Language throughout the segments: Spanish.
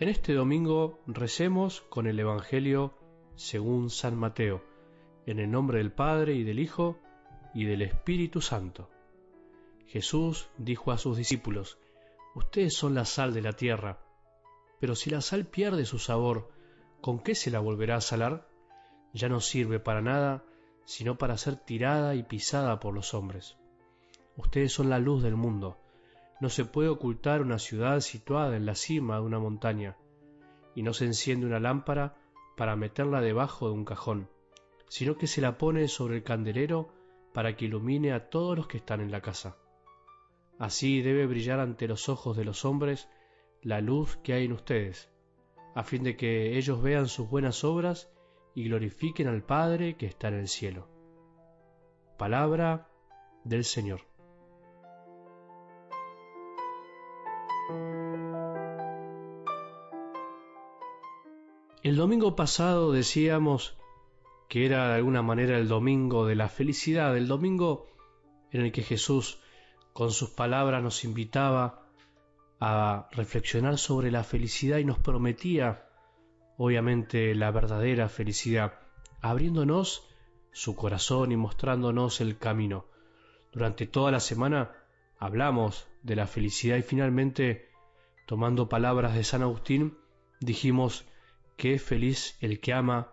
En este domingo recemos con el Evangelio según San Mateo, en el nombre del Padre y del Hijo y del Espíritu Santo. Jesús dijo a sus discípulos, Ustedes son la sal de la tierra, pero si la sal pierde su sabor, ¿con qué se la volverá a salar? Ya no sirve para nada, sino para ser tirada y pisada por los hombres. Ustedes son la luz del mundo. No se puede ocultar una ciudad situada en la cima de una montaña, y no se enciende una lámpara para meterla debajo de un cajón, sino que se la pone sobre el candelero para que ilumine a todos los que están en la casa. Así debe brillar ante los ojos de los hombres la luz que hay en ustedes, a fin de que ellos vean sus buenas obras y glorifiquen al Padre que está en el cielo. Palabra del Señor. El domingo pasado decíamos que era de alguna manera el domingo de la felicidad, el domingo en el que Jesús con sus palabras nos invitaba a reflexionar sobre la felicidad y nos prometía, obviamente, la verdadera felicidad, abriéndonos su corazón y mostrándonos el camino. Durante toda la semana hablamos de la felicidad y finalmente, tomando palabras de San Agustín, dijimos que es feliz el que ama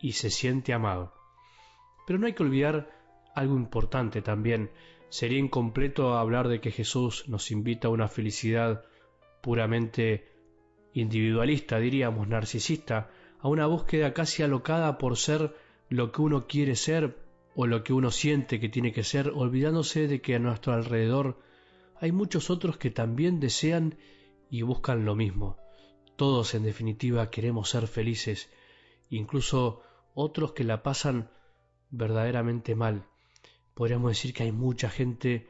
y se siente amado. Pero no hay que olvidar algo importante también. Sería incompleto hablar de que Jesús nos invita a una felicidad puramente individualista, diríamos narcisista, a una búsqueda casi alocada por ser lo que uno quiere ser o lo que uno siente que tiene que ser, olvidándose de que a nuestro alrededor hay muchos otros que también desean y buscan lo mismo. Todos, en definitiva, queremos ser felices, incluso otros que la pasan verdaderamente mal. Podríamos decir que hay mucha gente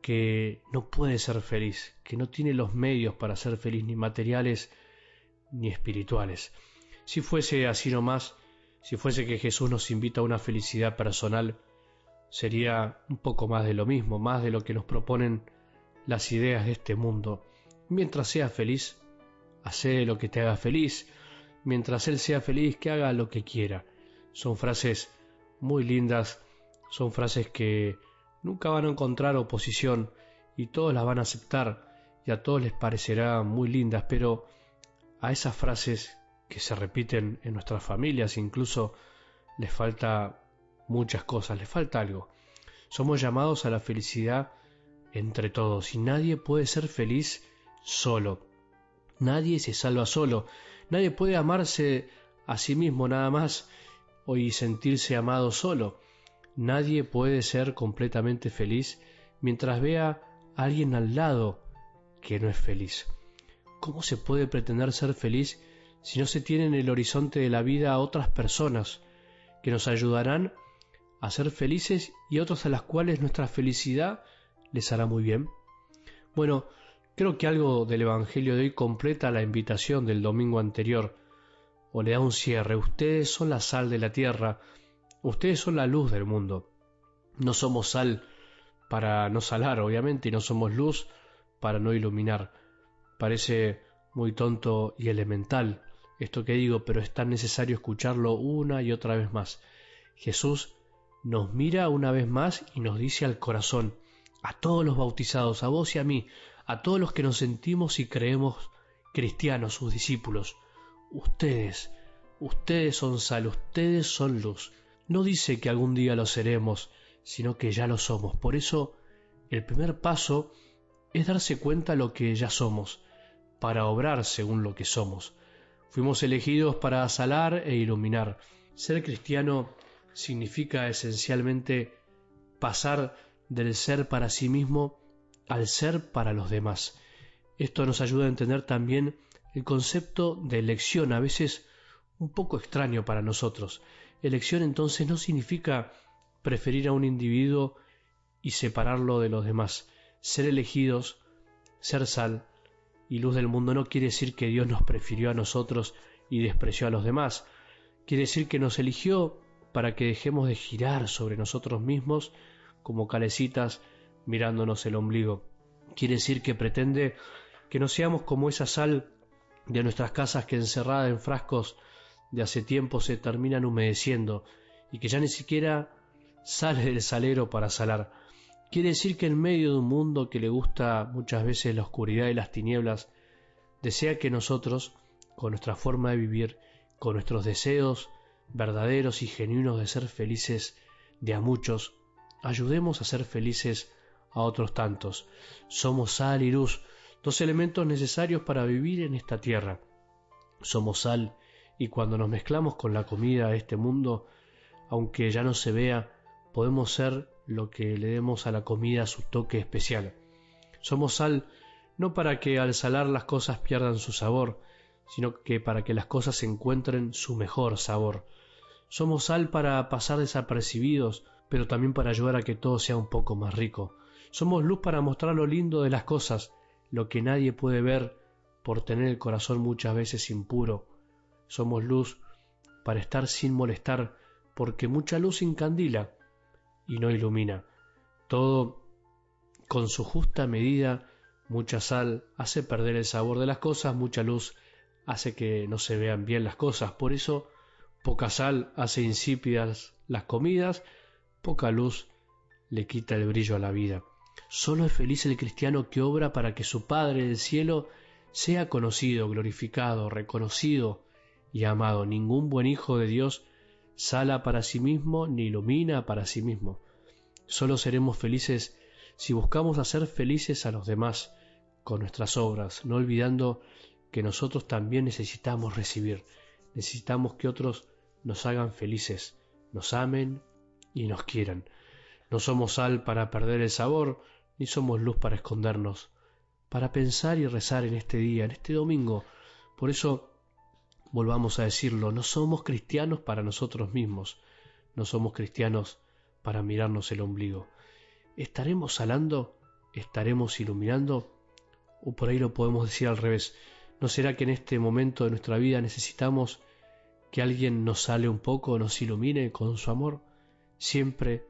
que no puede ser feliz, que no tiene los medios para ser feliz, ni materiales ni espirituales. Si fuese así nomás, si fuese que Jesús nos invita a una felicidad personal, sería un poco más de lo mismo, más de lo que nos proponen las ideas de este mundo. Mientras seas feliz, Hace lo que te haga feliz, mientras Él sea feliz, que haga lo que quiera. Son frases muy lindas, son frases que nunca van a encontrar oposición y todos las van a aceptar y a todos les parecerá muy lindas, pero a esas frases que se repiten en nuestras familias incluso les falta muchas cosas, les falta algo. Somos llamados a la felicidad entre todos y nadie puede ser feliz solo. Nadie se salva solo, nadie puede amarse a sí mismo nada más y sentirse amado solo. Nadie puede ser completamente feliz mientras vea a alguien al lado que no es feliz. ¿Cómo se puede pretender ser feliz si no se tiene en el horizonte de la vida a otras personas que nos ayudarán a ser felices y otras a las cuales nuestra felicidad les hará muy bien? Bueno, Creo que algo del Evangelio de hoy completa la invitación del domingo anterior, o le da un cierre. Ustedes son la sal de la tierra, ustedes son la luz del mundo. No somos sal para no salar, obviamente, y no somos luz para no iluminar. Parece muy tonto y elemental esto que digo, pero es tan necesario escucharlo una y otra vez más. Jesús nos mira una vez más y nos dice al corazón, a todos los bautizados, a vos y a mí, a todos los que nos sentimos y creemos cristianos, sus discípulos. Ustedes, ustedes son sal, ustedes son luz. No dice que algún día lo seremos, sino que ya lo somos. Por eso, el primer paso es darse cuenta lo que ya somos, para obrar según lo que somos. Fuimos elegidos para salar e iluminar. Ser cristiano significa esencialmente pasar del ser para sí mismo al ser para los demás. Esto nos ayuda a entender también el concepto de elección, a veces un poco extraño para nosotros. Elección entonces no significa preferir a un individuo y separarlo de los demás. Ser elegidos, ser sal y luz del mundo no quiere decir que Dios nos prefirió a nosotros y despreció a los demás. Quiere decir que nos eligió para que dejemos de girar sobre nosotros mismos como calecitas mirándonos el ombligo. Quiere decir que pretende que no seamos como esa sal de nuestras casas que encerradas en frascos de hace tiempo se terminan humedeciendo y que ya ni siquiera sale del salero para salar. Quiere decir que en medio de un mundo que le gusta muchas veces la oscuridad y las tinieblas, desea que nosotros, con nuestra forma de vivir, con nuestros deseos verdaderos y genuinos de ser felices de a muchos, ayudemos a ser felices a otros tantos. Somos sal y luz, dos elementos necesarios para vivir en esta tierra. Somos sal y cuando nos mezclamos con la comida de este mundo, aunque ya no se vea, podemos ser lo que le demos a la comida su toque especial. Somos sal no para que al salar las cosas pierdan su sabor, sino que para que las cosas encuentren su mejor sabor. Somos sal para pasar desapercibidos, pero también para ayudar a que todo sea un poco más rico. Somos luz para mostrar lo lindo de las cosas, lo que nadie puede ver por tener el corazón muchas veces impuro. Somos luz para estar sin molestar, porque mucha luz incandila y no ilumina. Todo con su justa medida, mucha sal hace perder el sabor de las cosas, mucha luz hace que no se vean bien las cosas. Por eso, poca sal hace insípidas las comidas, poca luz le quita el brillo a la vida. Solo es feliz el cristiano que obra para que su Padre del cielo sea conocido, glorificado, reconocido y amado. Ningún buen hijo de Dios sala para sí mismo ni ilumina para sí mismo. Solo seremos felices si buscamos hacer felices a los demás con nuestras obras, no olvidando que nosotros también necesitamos recibir, necesitamos que otros nos hagan felices, nos amen y nos quieran. No somos sal para perder el sabor, ni somos luz para escondernos, para pensar y rezar en este día, en este domingo. Por eso, volvamos a decirlo, no somos cristianos para nosotros mismos, no somos cristianos para mirarnos el ombligo. ¿Estaremos salando? ¿Estaremos iluminando? O por ahí lo podemos decir al revés. ¿No será que en este momento de nuestra vida necesitamos que alguien nos sale un poco, nos ilumine con su amor? Siempre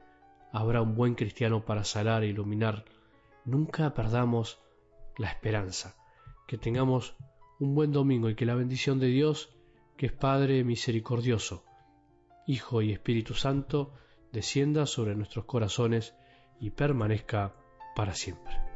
habrá un buen cristiano para salar e iluminar. Nunca perdamos la esperanza. Que tengamos un buen domingo y que la bendición de Dios, que es Padre misericordioso, Hijo y Espíritu Santo, descienda sobre nuestros corazones y permanezca para siempre.